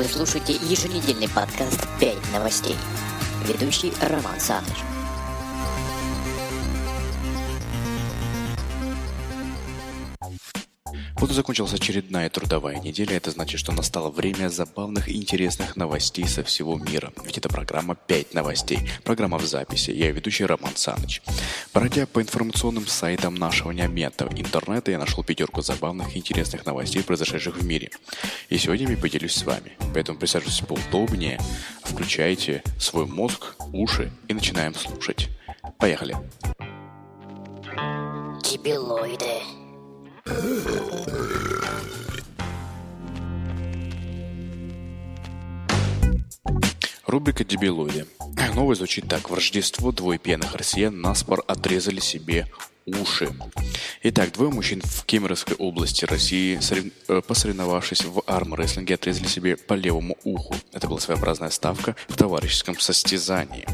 Вы слушаете еженедельный подкаст «5 новостей». Ведущий Роман Саныч. Вот и закончилась очередная трудовая неделя. Это значит, что настало время забавных и интересных новостей со всего мира. Ведь это программа «5 новостей». Программа в записи. Я ведущий Роман Саныч. Бродя по информационным сайтам нашего необъятного интернета, я нашел пятерку забавных и интересных новостей, произошедших в мире. И сегодня я поделюсь с вами. Поэтому присаживайтесь поудобнее, включайте свой мозг, уши и начинаем слушать. Поехали. Дебилоиды. Рубрика «Дебилоиды». Новость звучит так. В Рождество двое пьяных россиян наспор отрезали себе уши. Итак, двое мужчин в Кемеровской области России, сорев... Э, посоревновавшись в армрестлинге, отрезали себе по левому уху. Это была своеобразная ставка в товарищеском состязании.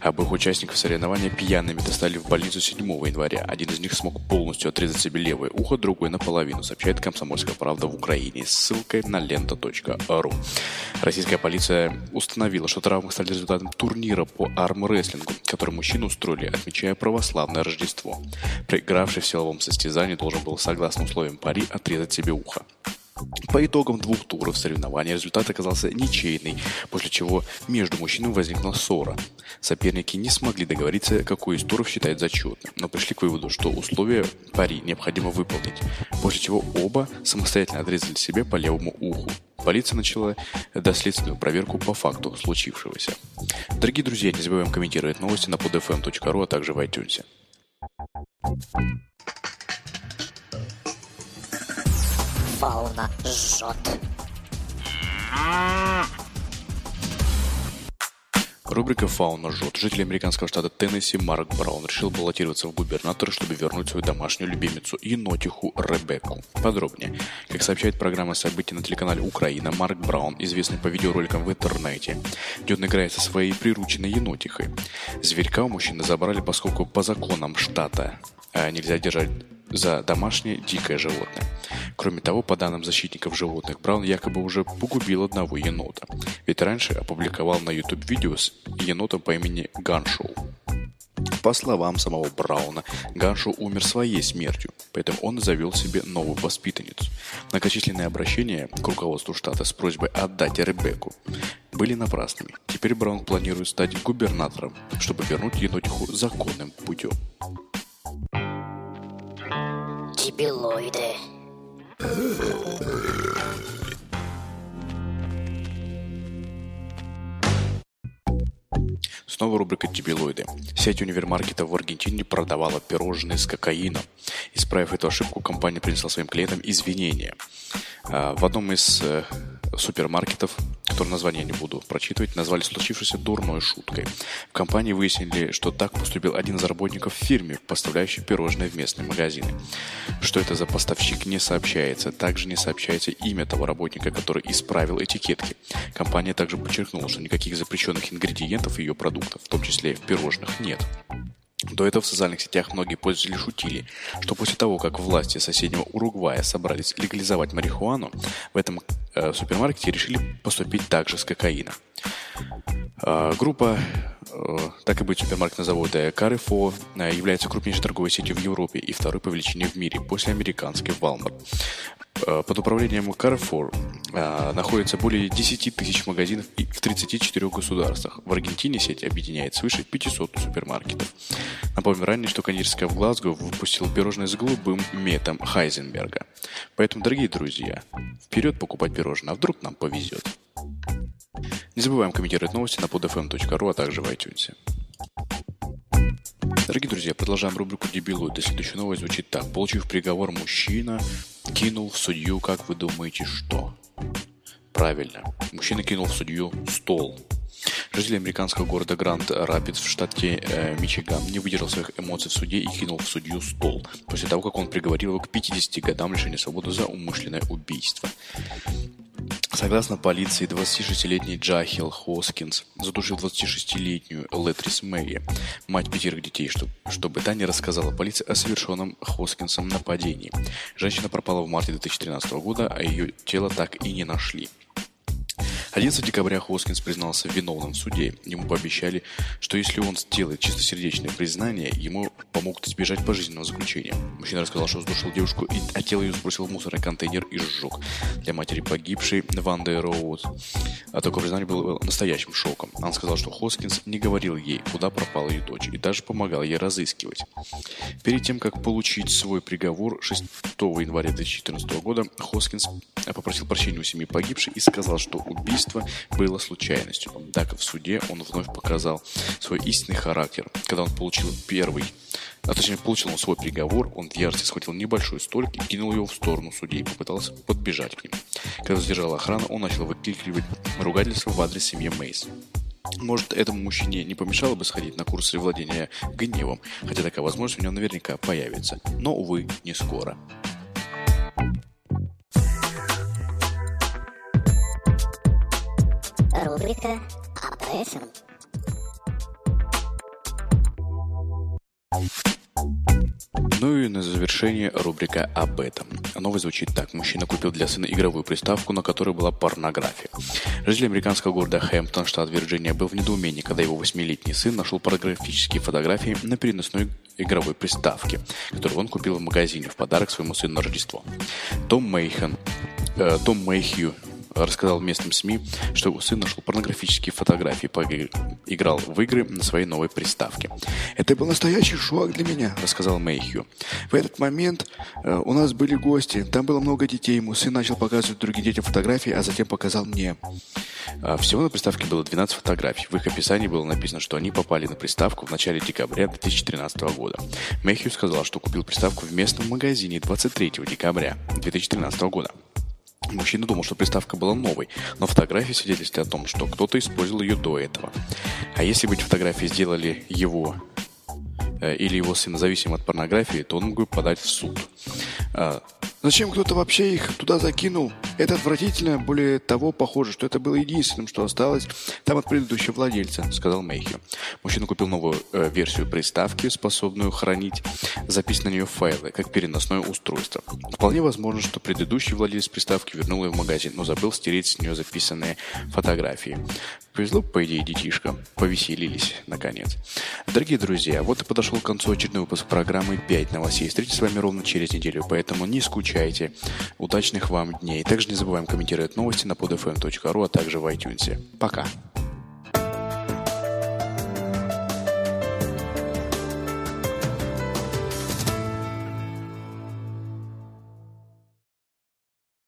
Обоих участников соревнования пьяными достали в больницу 7 января. Один из них смог полностью отрезать себе левое ухо, другой наполовину, сообщает «Комсомольская правда» в Украине ссылкой на лента.ру. Российская полиция установила, что травмы стали результатом турнира по армрестлингу, который мужчины устроили, отмечая православное Рождество. Проигравший в силовом состязании должен был, согласно условиям пари, отрезать себе ухо. По итогам двух туров соревнования результат оказался ничейный, после чего между мужчинами возникла ссора. Соперники не смогли договориться, какой из туров считать зачетным, но пришли к выводу, что условия пари необходимо выполнить, после чего оба самостоятельно отрезали себе по левому уху. Полиция начала доследственную проверку по факту случившегося. Дорогие друзья, не забываем комментировать новости на podfm.ru, а также в iTunes. Фауна жжет. Рубрика «Фауна жжет». Житель американского штата Теннесси Марк Браун решил баллотироваться в губернаторы, чтобы вернуть свою домашнюю любимицу енотиху Ребекку. Подробнее. Как сообщает программа событий на телеканале «Украина», Марк Браун, известный по видеороликам в интернете, где он играет со своей прирученной енотихой. Зверька у мужчины забрали, поскольку по законам штата а, нельзя держать за домашнее дикое животное. Кроме того, по данным защитников животных, Браун якобы уже погубил одного енота. Ведь раньше опубликовал на YouTube видео с енотом по имени Ганшоу. По словам самого Брауна, Ганшу умер своей смертью, поэтому он завел себе новую воспитанницу. Многочисленные обращения к руководству штата с просьбой отдать Ребекку были напрасными. Теперь Браун планирует стать губернатором, чтобы вернуть енотиху законным путем. Дебилоиды. Снова рубрика «Дебилоиды». Сеть универмаркетов в Аргентине продавала пирожные с кокаином. Исправив эту ошибку, компания принесла своим клиентам извинения. А, в одном из э, супермаркетов, который название не буду прочитывать, назвали случившееся дурной шуткой. В компании выяснили, что так поступил один из работников в фирме, поставляющий пирожные в местные магазины. Что это за поставщик не сообщается. Также не сообщается имя того работника, который исправил этикетки. Компания также подчеркнула, что никаких запрещенных ингредиентов ее продуктов, в том числе в пирожных, нет. До этого в социальных сетях многие пользователи шутили, что после того, как власти соседнего Уругвая собрались легализовать марихуану, в этом э, супермаркете решили поступить также с кокаином. Э, группа, э, так и быть, супермаркет э, Carrefour, э, является крупнейшей торговой сетью в Европе и второй по величине в мире после американской Walmart. Э, под управлением Carrefour находится более 10 тысяч магазинов в 34 государствах. В Аргентине сеть объединяет свыше 500 супермаркетов. Напомню ранее, что кондитерская в Глазго выпустила пирожное с голубым метом Хайзенберга. Поэтому, дорогие друзья, вперед покупать пирожное, а вдруг нам повезет. Не забываем комментировать новости на podfm.ru, а также в iTunes. Дорогие друзья, продолжаем рубрику «Дебилоид». Следующая новость звучит так. Получив приговор, мужчина кинул в судью, как вы думаете, что? Правильно. Мужчина кинул в судью стол. Житель американского города Гранд Рапидс в штате э, Мичиган не выдержал своих эмоций в суде и кинул в судью стол, после того, как он приговорил его к 50 годам лишения свободы за умышленное убийство. Согласно полиции, 26-летний Джахил Хоскинс задушил 26-летнюю Летрис Мэри, мать пятерых детей, чтобы, чтобы та не рассказала полиции о совершенном Хоскинсом нападении. Женщина пропала в марте 2013 года, а ее тело так и не нашли. 11 декабря Хоскинс признался виновным в суде. Ему пообещали, что если он сделает чистосердечное признание, ему помогут избежать пожизненного заключения. Мужчина рассказал, что сдушил девушку, и, а тело ее сбросил в мусорный контейнер и сжег. Для матери погибшей Ванды Роуд а такое признание было настоящим шоком. Она сказала, что Хоскинс не говорил ей, куда пропала ее дочь, и даже помогал ей разыскивать. Перед тем, как получить свой приговор 6 января 2014 года, Хоскинс попросил прощения у семьи погибшей и сказал, что убийство было случайностью. Так в суде он вновь показал свой истинный характер. Когда он получил первый а точнее, получил он свой приговор, он в ярости схватил небольшой столик и кинул его в сторону судей попытался подбежать к ним. Когда задержала охрана, он начал выкрикивать ругательство в адрес семьи Мейс. Может, этому мужчине не помешало бы сходить на курсы владения гневом, хотя такая возможность у него наверняка появится. Но, увы, не скоро. Рубрика этом. Ну и на завершение рубрика об этом. Новость звучит так. Мужчина купил для сына игровую приставку, на которой была порнография. Житель американского города Хэмптон, штат Вирджиния, был в недоумении, когда его восьмилетний сын нашел порнографические фотографии на переносной игровой приставке, которую он купил в магазине в подарок своему сыну на Рождество. Том Мейхан, э, Том Мэйхью, рассказал местным СМИ, что его сын нашел порнографические фотографии, играл в игры на своей новой приставке. «Это был настоящий шок для меня», — рассказал Мэйхью. «В этот момент э, у нас были гости, там было много детей, мой сын начал показывать другим детям фотографии, а затем показал мне». А, всего на приставке было 12 фотографий. В их описании было написано, что они попали на приставку в начале декабря 2013 года. Мэйхью сказал, что купил приставку в местном магазине 23 декабря 2013 года. Мужчина думал, что приставка была новой, но фотографии свидетельствуют о том, что кто-то использовал ее до этого. А если бы эти фотографии сделали его э, или его сын зависим от порнографии, то он мог бы подать в суд. А, Зачем кто-то вообще их туда закинул? Это отвратительно. Более того, похоже, что это было единственным, что осталось там от предыдущего владельца, сказал Мейхью. Мужчина купил новую э, версию приставки, способную хранить записанные на нее файлы, как переносное устройство. Вполне возможно, что предыдущий владелец приставки вернул ее в магазин, но забыл стереть с нее записанные фотографии. Повезло, по идее, детишкам. Повеселились, наконец. Дорогие друзья, вот и подошел к концу очередной выпуск программы «5 новостей». Встретимся с вами ровно через неделю, поэтому не скучайте. Удачных вам дней. Не забываем комментировать новости на podfm.ru, а также в iTunes. Пока.